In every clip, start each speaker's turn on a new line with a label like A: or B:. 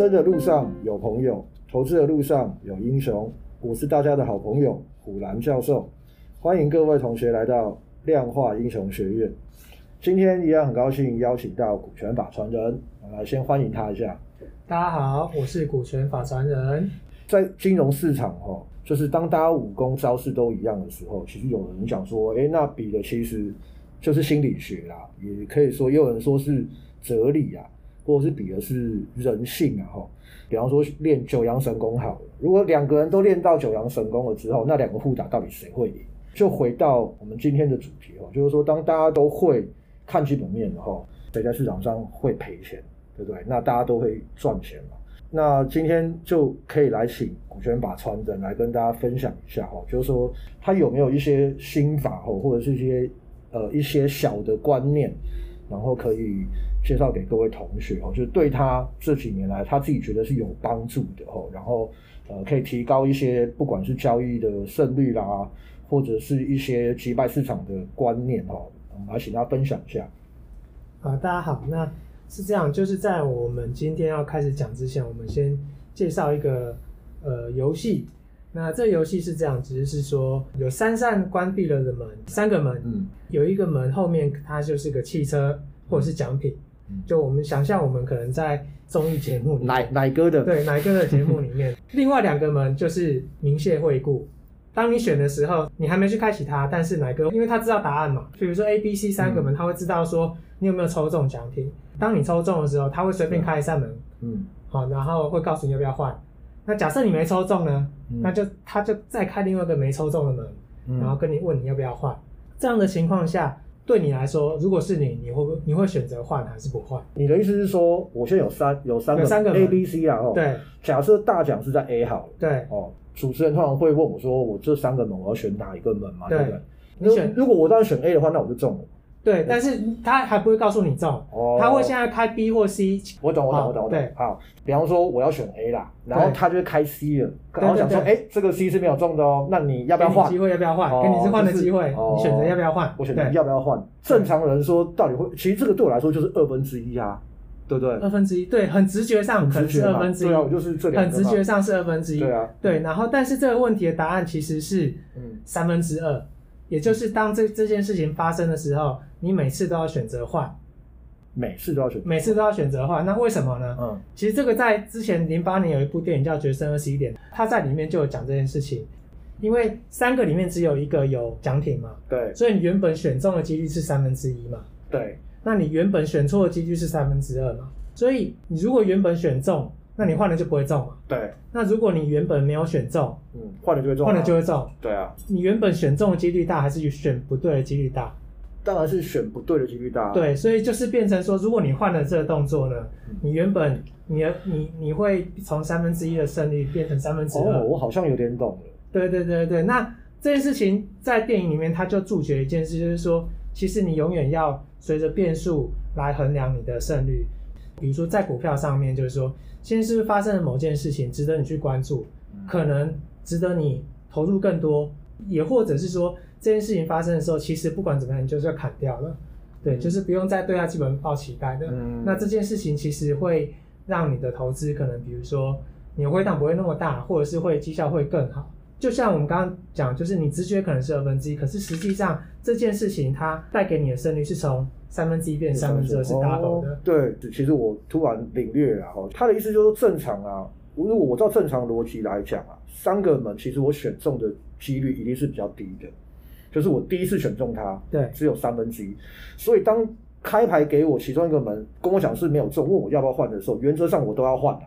A: 生的路上有朋友，投资的路上有英雄。我是大家的好朋友虎兰教授，欢迎各位同学来到量化英雄学院。今天一样很高兴邀请到股权法传人，来先欢迎他一下。
B: 大家好，我是股权法传人。
A: 在金融市场哈，就是当大家武功招式都一样的时候，其实有人讲说，哎，那比的其实就是心理学啦，也可以说，也有人说是哲理啊。或者是比的是人性啊，哈，比方说练九阳神功好了，如果两个人都练到九阳神功了之后，那两个互打到底谁会赢？就回到我们今天的主题哦，就是说当大家都会看基本面的话，谁在市场上会赔钱，对不对？那大家都会赚钱嘛。那今天就可以来请股权法传人来跟大家分享一下哈，就是说他有没有一些心法哦，或者是一些呃一些小的观念，然后可以。介绍给各位同学哦，就是对他这几年来他自己觉得是有帮助的哦，然后呃可以提高一些不管是交易的胜率啦，或者是一些击败市场的观念哦，我们来请他分享一下。
B: 好，大家好，那是这样，就是在我们今天要开始讲之前，我们先介绍一个呃游戏。那这个游戏是这样，只是是说有三扇关闭了的门，三个门，嗯，有一个门后面它就是个汽车或者是奖品。就我们想象，我们可能在综艺节目
A: 奶奶哥的
B: 对奶哥的节目里面，另外两个门就是明谢惠顾。当你选的时候，你还没去开启它，但是奶哥因为他知道答案嘛，比如说 A、B、C 三个门，他会知道说你有没有抽中奖品。当你抽中的时候，他会随便开一扇门，嗯，好，然后会告诉你要不要换。那假设你没抽中呢，那就他就再开另外一个没抽中的门，然后跟你问你要不要换。这样的情况下。对你来说，如果是你，你会不你会选择换还是不换？
A: 你的意思是说，我现在有三有三个，三个 A B C 啊，哦，对。假设大奖是在 A 好了，对，哦，主持人通常会问我说，我这三个门我要选哪一个门嘛？对不对？你选，如果我当然选 A 的话，那我就中了。
B: 对，但是他还不会告诉你中，他会现在开 B 或 C。
A: 我懂，我懂，我懂，我懂。对，好，比方说我要选 A 啦，然后他就会开 C 了，然后想说，哎，这个 C 是没有中的哦，那你要不要换？
B: 机会要不要换？给你一次换的机会，你选择要不要换？
A: 我选择要不要换？正常人说到底会，其实这个对我来说就是二分之一啊，对不对？
B: 二分之一，对，很直觉上可能是二分之一，
A: 对啊，我就是这两。
B: 很直觉上是二分之一，
A: 对啊，
B: 对，然后但是这个问题的答案其实是嗯三分之二。也就是当这这件事情发生的时候，你每次都要选择换，
A: 每次都要选，
B: 每次都要选择换。那为什么呢？嗯，其实这个在之前零八年有一部电影叫《决胜二十一点》，他在里面就有讲这件事情。因为三个里面只有一个有奖品嘛，对，所以你原本选中的几率是三分之一嘛，
A: 对，
B: 那你原本选错的几率是三分之二嘛，所以你如果原本选中。那你换了就不会中嘛？
A: 对。
B: 那如果你原本没有选中，
A: 嗯，换了就会中。
B: 换了就会中。
A: 对啊。
B: 你原本选中的几率大，还是选不对的几率大？
A: 当然是选不对的几率大。
B: 对，所以就是变成说，如果你换了这个动作呢，你原本你你你会从三分之一的胜率变成三分之二。
A: 哦，我好像有点懂了。
B: 对对对对，那这件事情在电影里面，他就注解一件事，就是说，其实你永远要随着变数来衡量你的胜率。比如说在股票上面，就是说，现在是不是发生了某件事情，值得你去关注，可能值得你投入更多，也或者是说这件事情发生的时候，其实不管怎么样，你就是要砍掉了，对，就是不用再对它基本抱期待的。嗯，那这件事情其实会让你的投资可能，比如说你的回档不会那么大，或者是会绩效会更好。就像我们刚刚讲，就是你直觉可能是二分之一，可是实际上这件事情它带给你的胜率是从。三分之一变三分之二是 double 的。
A: 对，其实我突然领略了哈，他的意思就是正常啊。如果我照正常逻辑来讲啊，三个门其实我选中的几率一定是比较低的，就是我第一次选中它，对，只有三分之一。所以当开牌给我其中一个门跟我讲是没有中，问我要不要换的时候，原则上我都要换的。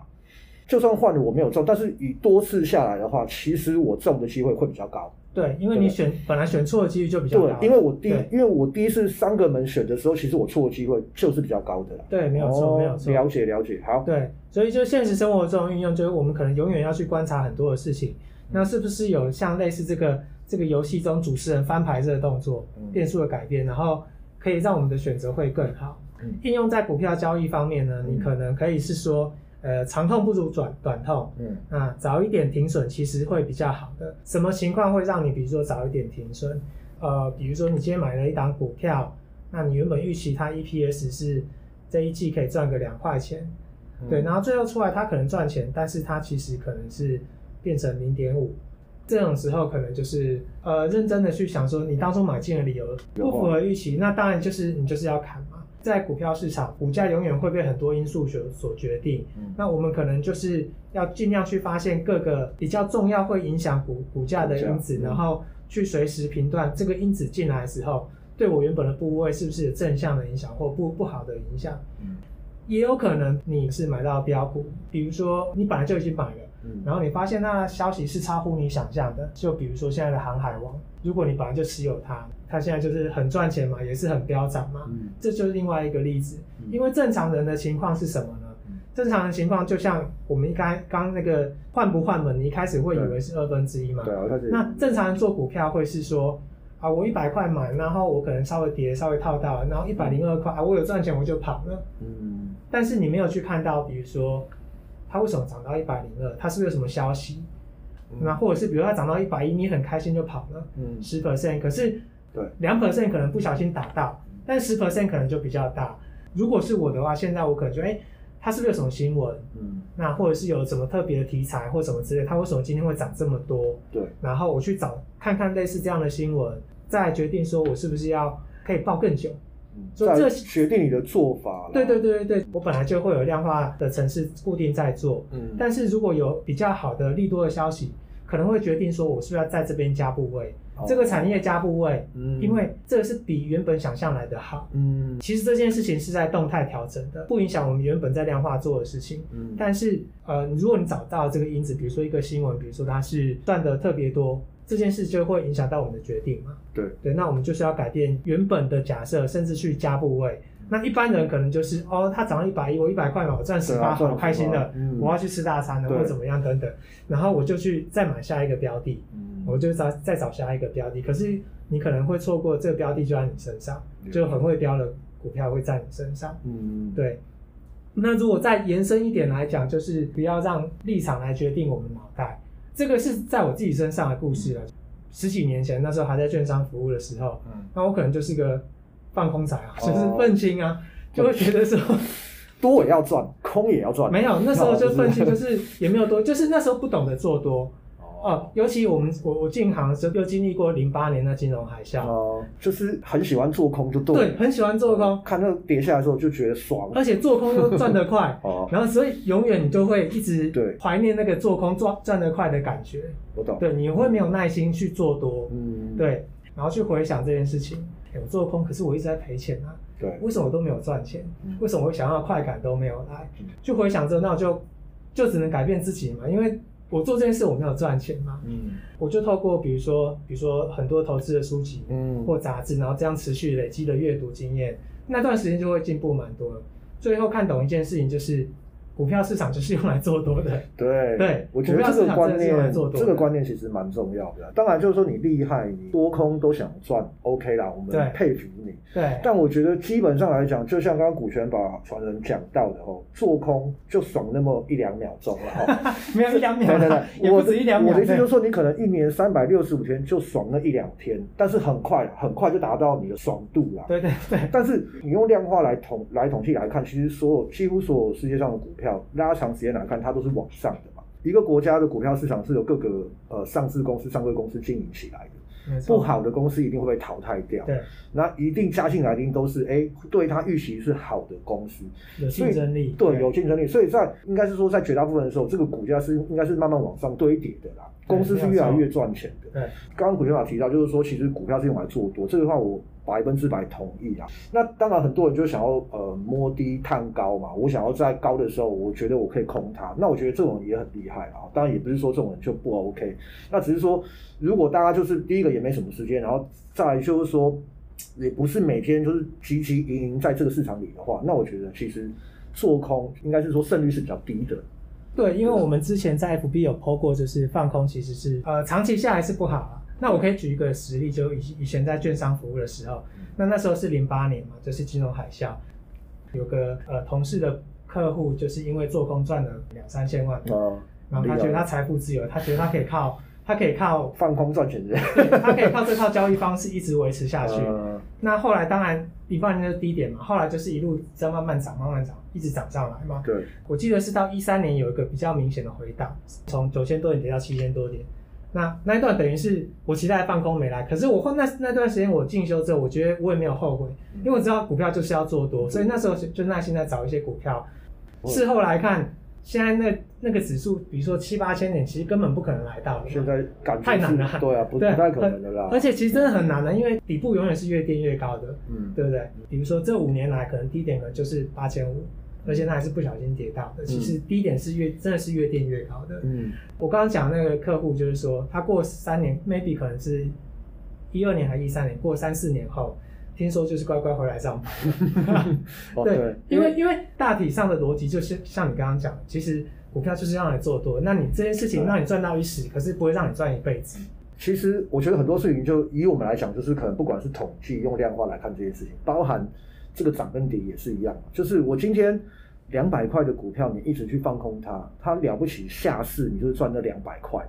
A: 就算换了我没有中，但是以多次下来的话，其实我中的机会会比较高。
B: 对，因为你选本来选错的几率就比较高。
A: 对，因为我第因为我第一次三个门选的时候，其实我错的机会就是比较高的。
B: 对，没有错，没有错。
A: 了解了解，好。对，
B: 所以就现实生活中运用，就是我们可能永远要去观察很多的事情。那是不是有像类似这个这个游戏中主持人翻牌这个动作，变数的改变，然后可以让我们的选择会更好？应用在股票交易方面呢，你可能可以是说。呃，长痛不如短短痛。嗯，啊，早一点停损其实会比较好的。什么情况会让你，比如说早一点停损？呃，比如说你今天买了一档股票，那你原本预期它 EPS 是这一季可以赚个两块钱，
A: 嗯、
B: 对，然后最后出来它可能赚钱，但是它其实可能是变成零点五，这种时候可能就是呃认真的去想说，你当初买进的理由不符合预期，那当然就是你就是要砍嘛。在股票市场，股价永远会被很多因素所所决定。嗯、那我们可能就是要尽量去发现各个比较重要会影响股股价的因子，嗯、然后去随时评断这个因子进来的时候，对我原本的部位是不是有正向的影响或不不好的影响。嗯、也有可能你是买到标股，比如说你本来就已经买了，嗯、然后你发现那消息是超乎你想象的，就比如说现在的航海王，如果你本来就持有它。它现在就是很赚钱嘛，也是很飙涨嘛，嗯、这就是另外一个例子。嗯、因为正常人的情况是什么呢？嗯、正常的情况就像我们一开刚那个换不换门，你一开始会以为是二分之一嘛。对，那正常人做股票会是说啊，我一百块买，然后我可能稍微跌，稍微套到，然后一百零二块啊，我有赚钱我就跑了。嗯。但是你没有去看到，比如说它为什么涨到一百零二，它是不是有什么消息？嗯、那或者是比如它涨到一百一，你很开心就跑了，嗯，十 percent，可是。对，两 percent 可能不小心打到，但十 percent 可能就比较大。如果是我的话，现在我可能就，哎，它是不是有什么新闻？嗯，那或者是有什么特别的题材或什么之类，它为什么今天会涨这么多？对，然后我去找看看类似这样的新闻，再决定说我是不是要可以抱更久。
A: 嗯，所以这决定你的做法。
B: 对对对对对，我本来就会有量化的城市固定在做，嗯，但是如果有比较好的利多的消息，可能会决定说我是不是要在这边加部位。这个产业加部位，嗯，因为这个是比原本想象来的好，嗯，其实这件事情是在动态调整的，不影响我们原本在量化做的事情，嗯，但是呃，如果你找到这个因子，比如说一个新闻，比如说它是赚的特别多，这件事就会影响到我们的决定嘛，对，对，那我们就是要改变原本的假设，甚至去加部位。那一般人可能就是哦，它涨了一百一，我一百块嘛，我赚十八，好开心的，嗯、我要去吃大餐了，对。或怎么样等等，然后我就去再买下一个标的，嗯、我就找再找下一个标的。可是你可能会错过这个标的就在你身上，嗯、就很会标的股票会在你身上。嗯，对。那如果再延伸一点来讲，就是不要让立场来决定我们脑袋。这个是在我自己身上的故事了。嗯、十几年前那时候还在券商服务的时候，嗯、那我可能就是个。放空仔啊，就是愤青啊，就会觉得说
A: 多也要赚，空也要赚。
B: 没有，那时候就愤青，就是也没有多，就是那时候不懂得做多。哦，尤其我们我我进行的时候又经历过零八年的金融海啸。哦，
A: 就是很喜欢做空，就对。
B: 对，很喜欢做空，
A: 看那跌下来的时候就觉得爽，
B: 而且做空又赚得快。哦，然后所以永远你都会一直对怀念那个做空赚赚得快的感觉。
A: 我懂。
B: 对，你会没有耐心去做多。嗯。对，然后去回想这件事情。我做空，可是我一直在赔钱啊。对，为什么我都没有赚钱？嗯、为什么我想要的快感都没有来？就回想之后，那我就就只能改变自己嘛，因为我做这件事我没有赚钱嘛。嗯，我就透过比如说，比如说很多投资的书籍，嗯，或杂志，然后这样持续累积的阅读经验，那段时间就会进步蛮多了。最后看懂一件事情就是。股票市场就是用来做多的，
A: 对对，我觉得这个观念，这个观念其实蛮重要的。当然，就是说你厉害，你多空都想赚，OK 啦，我们佩服你。对，但我觉得基本上来讲，就像刚刚股权法传人讲到的哦，做空就爽那么一两秒钟了哈，
B: 没有一两秒，对对对，也不止一两秒。
A: 我的意思就是说，你可能一年三百六十五天就爽那一两天，但是很快很快就达到你的爽度了。
B: 对对对。
A: 但是你用量化来统来统计来看，其实所有几乎所有世界上的股票。票拉长时间来看，它都是往上的嘛。一个国家的股票市场是由各个呃上市公司、上柜公司经营起来的。没错。不好的公司一定会被淘汰掉。对，那一定加进来的一定都是哎，对它预期是好的公司，
B: 有竞争力。
A: 对，有竞争力。所以在应该是说，在绝大部分的时候，这个股价是应该是慢慢往上堆叠的啦。公司是越来越赚钱的。对，刚刚股权法提到，就是说其实股票是用来做多，这个话我。百分之百同意啊！那当然，很多人就想要呃摸低探高嘛。我想要在高的时候，我觉得我可以空它。那我觉得这种也很厉害啊。当然，也不是说这种人就不 OK。那只是说，如果大家就是第一个也没什么时间，然后再来就是说，也不是每天就是汲汲营营在这个市场里的话，那我觉得其实做空应该是说胜率是比较低的。
B: 对，因为我们之前在 FB 有 po 过，就是放空其实是呃长期下来是不好啊。那我可以举一个实例，就以以前在券商服务的时候，那那时候是零八年嘛，就是金融海啸，有个呃同事的客户就是因为做空赚了两三千万，哦、然后他觉得他财富自由，他觉得他可以靠它可以靠
A: 放空赚钱的，
B: 对，它可以靠这套交易方式一直维持下去。
A: 呃、
B: 那后来当然一八年的低点嘛，后来就是一路在慢慢涨，慢慢涨，一直涨上来嘛。
A: 对，
B: 我记得是到一三年有一个比较明显的回档，从九千多点跌到七千多点。那那一段等于是我期待放空没来，可是我后那那段时间我进修之后，我觉得我也没有后悔，因为我知道股票就是要做多，所以那时候就耐心在找一些股票。事后来看。现在那那个指数，比如说七八千点，其实根本不可能来到。
A: 现在感觉
B: 太难了，
A: 对啊，不不太可能的啦。
B: 而且其实真的很难的，因为底部永远是越垫越高的，
A: 嗯，
B: 对不对？比如说这五年来，可能低点可能就是八千五，而且那还是不小心跌到的。其实低点是越真的是越垫越高的。
A: 嗯，
B: 我刚刚讲那个客户就是说，他过三年，maybe 可能是一二年还是一三年，过三四年后。听说就是乖乖回来上班，对，因为因为大体上的逻辑就是像你刚刚讲，其实股票就是让你做多，那你这件事情让你赚到一时，可是不会让你赚一辈子。
A: 其实我觉得很多事情就以我们来讲，就是可能不管是统计用量化来看这件事情，包含这个涨跟跌也是一样，就是我今天两百块的股票，你一直去放空它，它了不起下市你就是赚那两百块。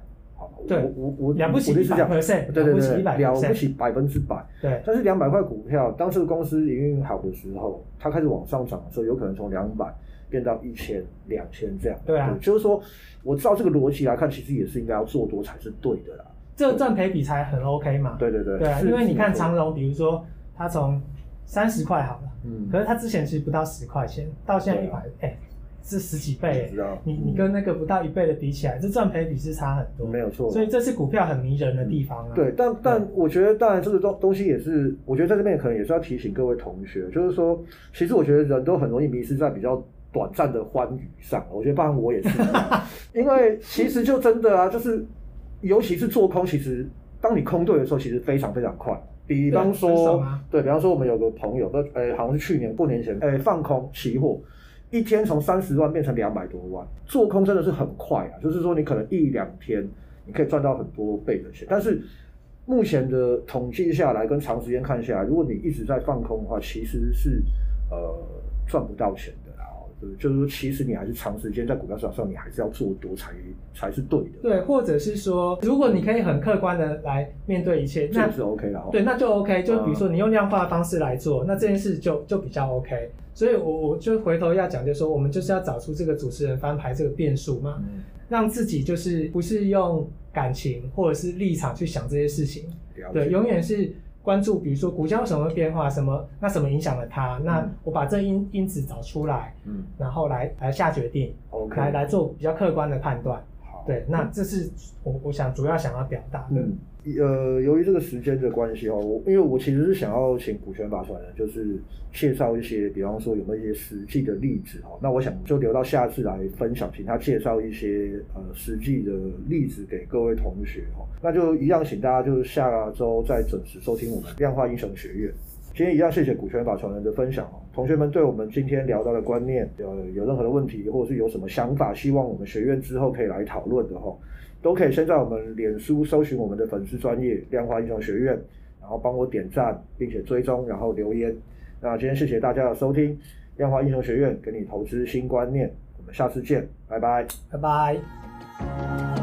B: 对，
A: 我我我
B: 了不起一百 percent，
A: 对对对，了不起百分之百。
B: 对，
A: 但是两百块股票，当这个公司营运好的时候，它开始往上涨的时候，有可能从两百变到一千、两千这样。
B: 对啊，
A: 就是说，我照这个逻辑来看，其实也是应该要做多才是对的啦。
B: 这赚赔比才很 OK 嘛。
A: 对对
B: 对。对，因为你看长荣，比如说它从三十块好了，嗯，可是它之前其实不到十块钱，到现在一百，哎。是十几倍，你你跟那个不到一倍的比起来，这赚赔比是差很多，
A: 没有错。
B: 所以这是股票很迷人的地方啊。
A: 对，但但我觉得，当然这个东东西也是，我觉得在这边可能也是要提醒各位同学，就是说，其实我觉得人都很容易迷失在比较短暂的欢愉上。我觉得，包括我也是，因为其实就真的啊，就是尤其是做空，其实当你空对的时候，其实非常非常快。比方说，对，比方说我们有个朋友，呃，哎，好像是去年过年前，哎，放空期货。一天从三十万变成两百多万，做空真的是很快啊！就是说，你可能一两天你可以赚到很多倍的钱。但是目前的统计下来，跟长时间看下来，如果你一直在放空的话，其实是呃赚不到钱就是说，其实你还是长时间在股票市场上，你还是要做多才才是对的。
B: 对，或者是说，如果你可以很客观的来面对一切，那
A: 是 OK 的。
B: 对，那就 OK。就比如说，你用量化的方式来做，那这件事就就比较 OK。所以，我我就回头要讲，就是说，我们就是要找出这个主持人翻牌这个变数嘛，嗯、让自己就是不是用感情或者是立场去想这些事情，对，永远是关注，比如说股价有什么变化，什么那什么影响了它，嗯、那我把这因因子找出来，嗯，然后来来下决定，OK，来来做比较客观的判断，好，对，那这是我我想主要想要表达的。嗯
A: 呃，由于这个时间的关系哦，我因为我其实是想要请股权法传人，就是介绍一些，比方说有没有一些实际的例子哈。那我想就留到下次来分享，请他介绍一些呃实际的例子给各位同学哈。那就一样，请大家就是下周再准时收听我们量化英雄学院。今天一样，谢谢股权法传人的分享哦。同学们对我们今天聊到的观念有有任何的问题，或者是有什么想法，希望我们学院之后可以来讨论的哈。都可以先在我们脸书搜寻我们的粉丝专业量化英雄学院，然后帮我点赞，并且追踪，然后留言。那今天谢谢大家的收听，量化英雄学院给你投资新观念，我们下次见，拜拜，
B: 拜拜。